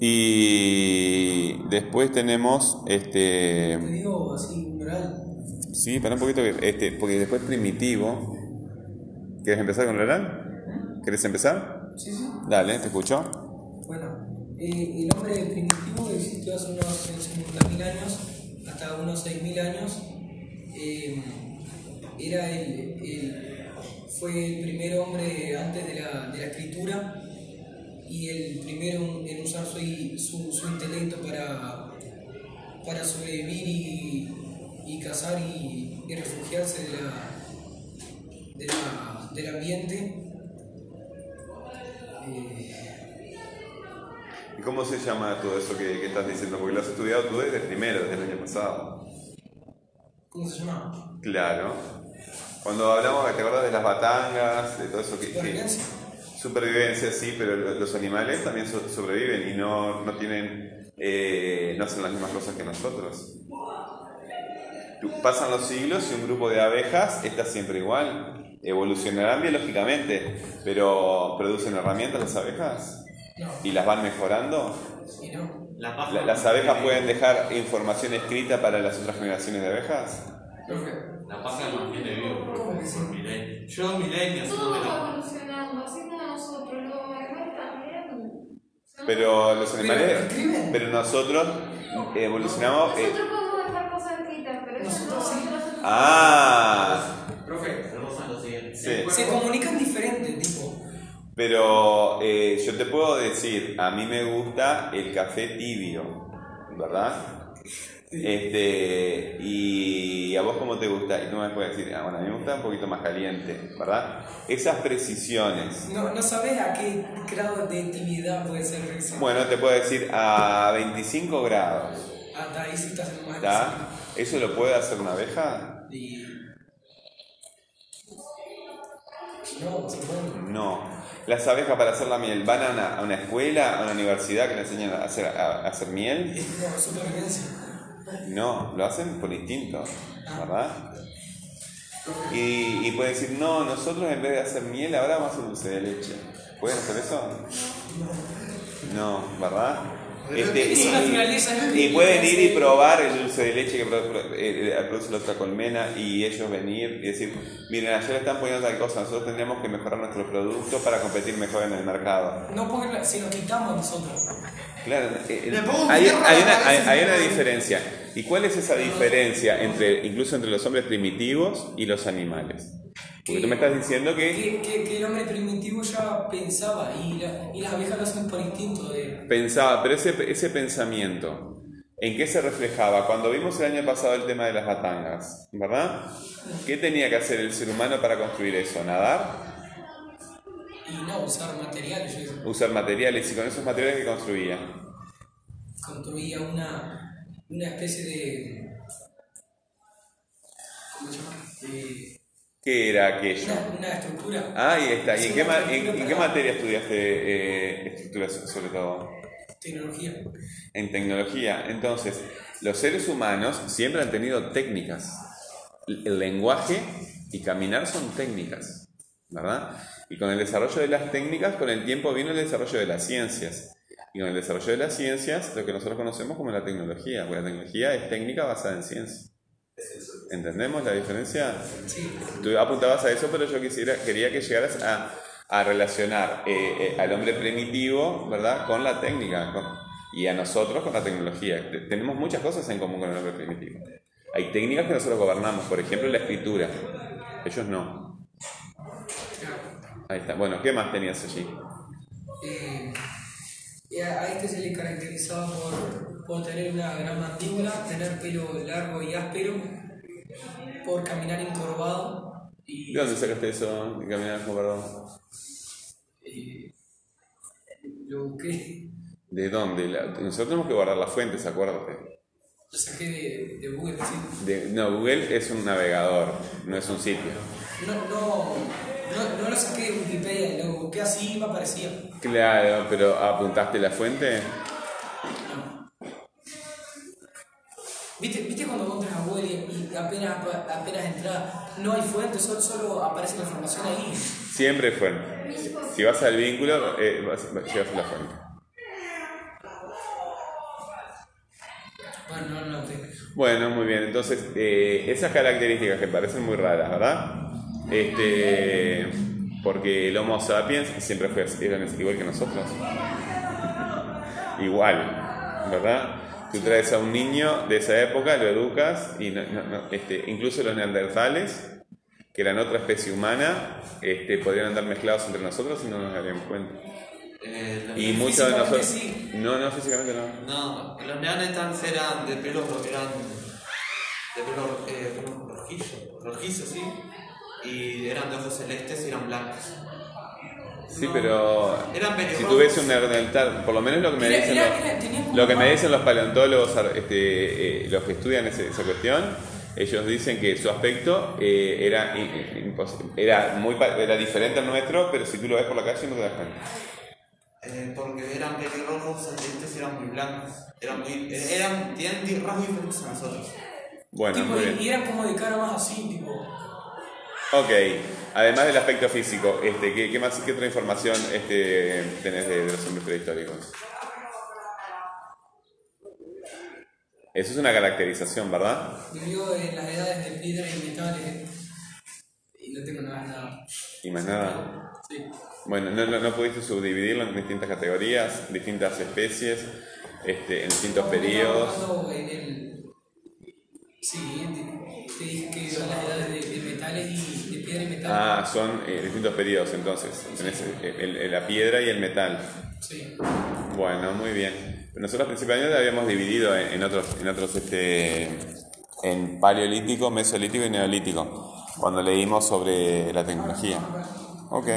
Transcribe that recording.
Y después tenemos este. Te digo así, oral. Sí, para un poquito este, porque después primitivo. ¿Quieres empezar con el oral? ¿Quieres empezar? Sí, sí. Dale, te escucho. Bueno, eh, el hombre primitivo existió hace unos 50.000 años, hasta unos 6.000 años. Eh, era el, el- fue el primer hombre antes de la, de la escritura y el primero en usar su, su, su intelecto para, para sobrevivir y, y cazar y, y refugiarse de la, de la- del ambiente. Eh, ¿Y cómo se llama todo eso que, que estás diciendo? Porque lo has estudiado tú desde primero, desde el año pasado. ¿Cómo se llama? Claro. Cuando hablamos, ¿te acuerdas de las batangas, de todo eso que... Supervivencia. Sí, pero lo- los animales también so- sobreviven y no, no tienen, eh, no hacen las mismas cosas que nosotros. Pasan los siglos y un grupo de abejas está siempre igual. Evolucionarán biológicamente, pero ¿producen herramientas las abejas? ¿Y las van mejorando? La ¿Las abejas pueden dejar información escrita para las otras generaciones de abejas? La paja mantiene vivo por, por milenios. Yo milenios Todo haciendo va la evolucionando, así como nosotros, los animales también. Pero los animales, Pero nosotros evolucionamos... eh, Nosotros podemos dejar cosas escritas, pero ellos no. Nosotros sí. ah, profe, Tenemos a lo siguiente. Sí. Se comunican diferente, tipo. Pero eh, yo te puedo decir, a mí me gusta el café tibio, ¿verdad? Este, y a vos cómo te gusta, y tú me puedes decir, ah, bueno, a mí me gusta un poquito más caliente, ¿verdad? Esas precisiones. No, no sabes a qué grado de intimidad puede ser eso. Bueno, te puedo decir a 25 grados, Hasta ahí sí estás en más ¿está? ¿Eso lo puede hacer una abeja? Y. No, se puede. No. Las abejas para hacer la miel van a una, a una escuela, a una universidad que le enseñan a hacer, a- a hacer miel. No, supervivencia. No, lo hacen por instinto, ¿verdad? Y, y pueden decir, no, nosotros en vez de hacer miel ahora vamos a hacer dulce de leche. ¿Pueden hacer eso? No, ¿verdad? Este, lo y, y pueden ir y probar el dulce de leche que pro- pro- eh, eh, produce la otra colmena y ellos venir y decir, miren, le están poniendo tal cosa, nosotros tendríamos que mejorar nuestro producto para competir mejor en el mercado. No porque si nos quitamos nosotros. Claro, eh, un hay, hay una, hay, hay una diferencia. ¿Y cuál es esa diferencia entre, incluso entre los hombres primitivos y los animales? Porque tú me estás diciendo que Que, que, que el hombre primitivo ya pensaba y, la- y las abejas lo hacen por instinto de. pensaba, pero ese, ese pensamiento, ¿en qué se reflejaba? Cuando vimos el año pasado el tema de las batangas, ¿verdad? ¿Qué tenía que hacer el ser humano para construir eso? ¿Nadar? Y no usar materiales. Yo Usar materiales y con esos materiales que construía. construía una, una especie de. ¿Cómo se llama? De- ¿Qué era aquello? una, una estructura. Ah, ahí está. ¿Y en qué, una ma- en- estructura en qué para- materia estudiaste eh, estructuras sobre todo? Tecnología. en tecnología. Entonces, los seres humanos siempre han tenido técnicas. El lenguaje y caminar son técnicas, ¿verdad? Y con el desarrollo de las técnicas, con el tiempo vino el desarrollo de las ciencias. Y con el desarrollo de las ciencias, lo que nosotros conocemos como la tecnología, porque la tecnología es técnica basada en ciencia. ¿Entendemos la diferencia? Sí. Tú apuntabas a eso, pero yo quisiera, quería que llegaras a, a relacionar eh, eh, al hombre primitivo, ¿verdad?, con la técnica con- y a nosotros con la tecnología. Te- Tenemos muchas cosas en común con el hombre primitivo. Hay técnicas que nosotros gobernamos, por ejemplo, la escritura. Ellos no. Ahí está. Bueno, ¿qué más tenías allí? Eh, y a, este se le caracterizaba por, por tener una gran mandíbula, tener pelo largo y áspero, por caminar encorvado y ¿De dónde sacaste eso? De caminar perdón? eh, lo busqué, ¿De dónde? La- nosotros tenemos que guardar las fuentes, acuérdate. lo saqué de, de Google, sí. De- no, Google es un navegador, no es un sitio. No, no, no, no lo saqué de Wikipedia, lo busqué así y me aparecía. Claro, pero apuntaste la fuente. ¿Viste, ¿Viste cuando entras a Google y, y apenas, apenas entras, no hay fuente, solo, solo aparece la información ahí? Siempre fuente. Si vas al vínculo, eh, vas- llegas a la fuente. Bueno, no, no tengo. Bueno, muy bien. Entonces, eh, esas características que parecen muy raras, ¿verdad? Este, porque el Homo sapiens siempre fue así, eran igual que nosotros. Igual, ¿verdad? Tú traes a un niño de esa época, lo educas y no- no- no, este, incluso los neandertales, que eran otra especie humana, este, podrían andar mezclados entre nosotros y no nos daríamos cuenta. Eh, Y muchos de nosotros... sí. No, no, físicamente no. No, los neandertales eran de pelo, eran de pelo, eh, rojizo, rojizo, sí, y eran de ojos celestes y eran blancos. Sí, pero Eran si ves un neandertal, por lo menos lo que me dicen los, lo que me dicen los paleontólogos, este, eh, los que estudian ese- esa cuestión, ellos dicen que su aspecto eh, era, era muy era diferente al nuestro, pero si tú lo ves por la calle no te das cuenta. Eh, porque eran pelirrojos, celestes y eran muy blancos. Eran muy, eran, tenían rasgos diferentes a nosotros. Bueno, Tipo, muy bien. y eran como de cara más así, tipo. Ok, además del aspecto físico, este, ¿qué, qué más, qué otra información este, tenés de, de los hombres prehistóricos? Eso es una caracterización, ¿verdad? Vivió en las edades de piedra y metales. Y no tengo nada, nada. Y más nada. Sí. Bueno, no, no, no pudiste subdividirlo en distintas categorías, distintas especies, este, en distintos No, periodos. en el. Sí, te, te dije que son las edades de, de metales y piedra y metal. Ah, son eh, distintos periodos entonces. Tenés el- la piedra y el metal. Sí. Bueno, muy bien. Nosotros principalmente habíamos dividido en, en otros, en otros, este, en paleolítico, mesolítico y neolítico, cuando leímos sobre la tecnología. Ok.